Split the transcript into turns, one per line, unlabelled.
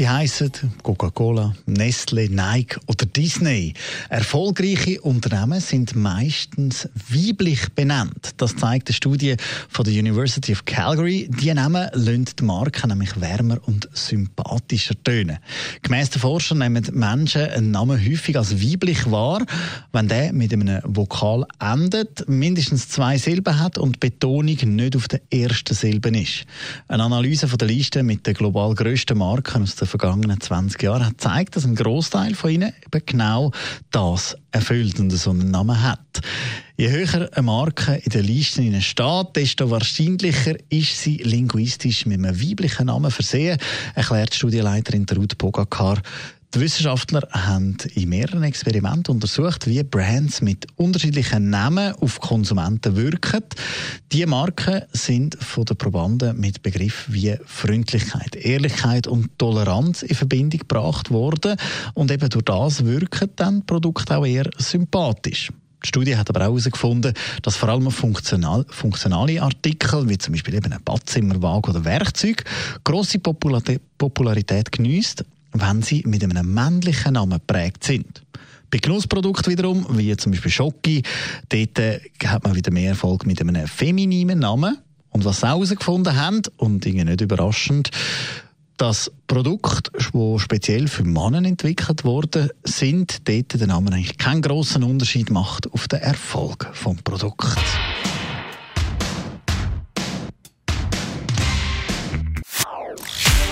Sie heißen Coca-Cola, Nestle, Nike oder Disney. Erfolgreiche Unternehmen sind meistens weiblich benannt. Das zeigt eine Studie von der University of Calgary. Die Namen lassen die Marken nämlich wärmer und sympathischer tönen. Gemäss der Forscher nehmen Menschen einen Namen häufig als weiblich wahr, wenn der mit einem Vokal endet, mindestens zwei Silben hat und die Betonung nicht auf der ersten Silbe ist. Eine Analyse von der Liste mit den global grössten Marken aus den vergangenen 20 Jahren hat gezeigt, dass ein Großteil von ihnen eben genau das erfüllt und so einen Namen hat. Je höher eine Marke in der Liste steht, desto wahrscheinlicher ist sie linguistisch mit einem weiblichen Namen versehen, erklärt Studienleiterin Ruth Bogakar. Die Wissenschaftler haben in mehreren Experimenten untersucht, wie Brands mit unterschiedlichen Namen auf Konsumenten wirken. Die Marken sind von den Probanden mit Begriffen wie Freundlichkeit, Ehrlichkeit und Toleranz in Verbindung gebracht worden. Und eben durch das wirken dann Produkte auch eher sympathisch. Die Studie hat aber auch herausgefunden, dass vor allem funktional, funktionale Artikel, wie zum Beispiel eben ein Badzimmerwagen oder Werkzeug, grosse Popularität genießt wenn sie mit einem männlichen Namen geprägt sind. Bei Genussprodukten wiederum, wie zum Beispiel Schoki, dort äh, hat man wieder mehr Erfolg mit einem femininen Namen. Und was sie herausgefunden haben, und irgendwie nicht überraschend, dass Produkte, die speziell für Männer entwickelt wurden, sind, dort der Name eigentlich keinen grossen Unterschied macht auf den Erfolg vom Produkt.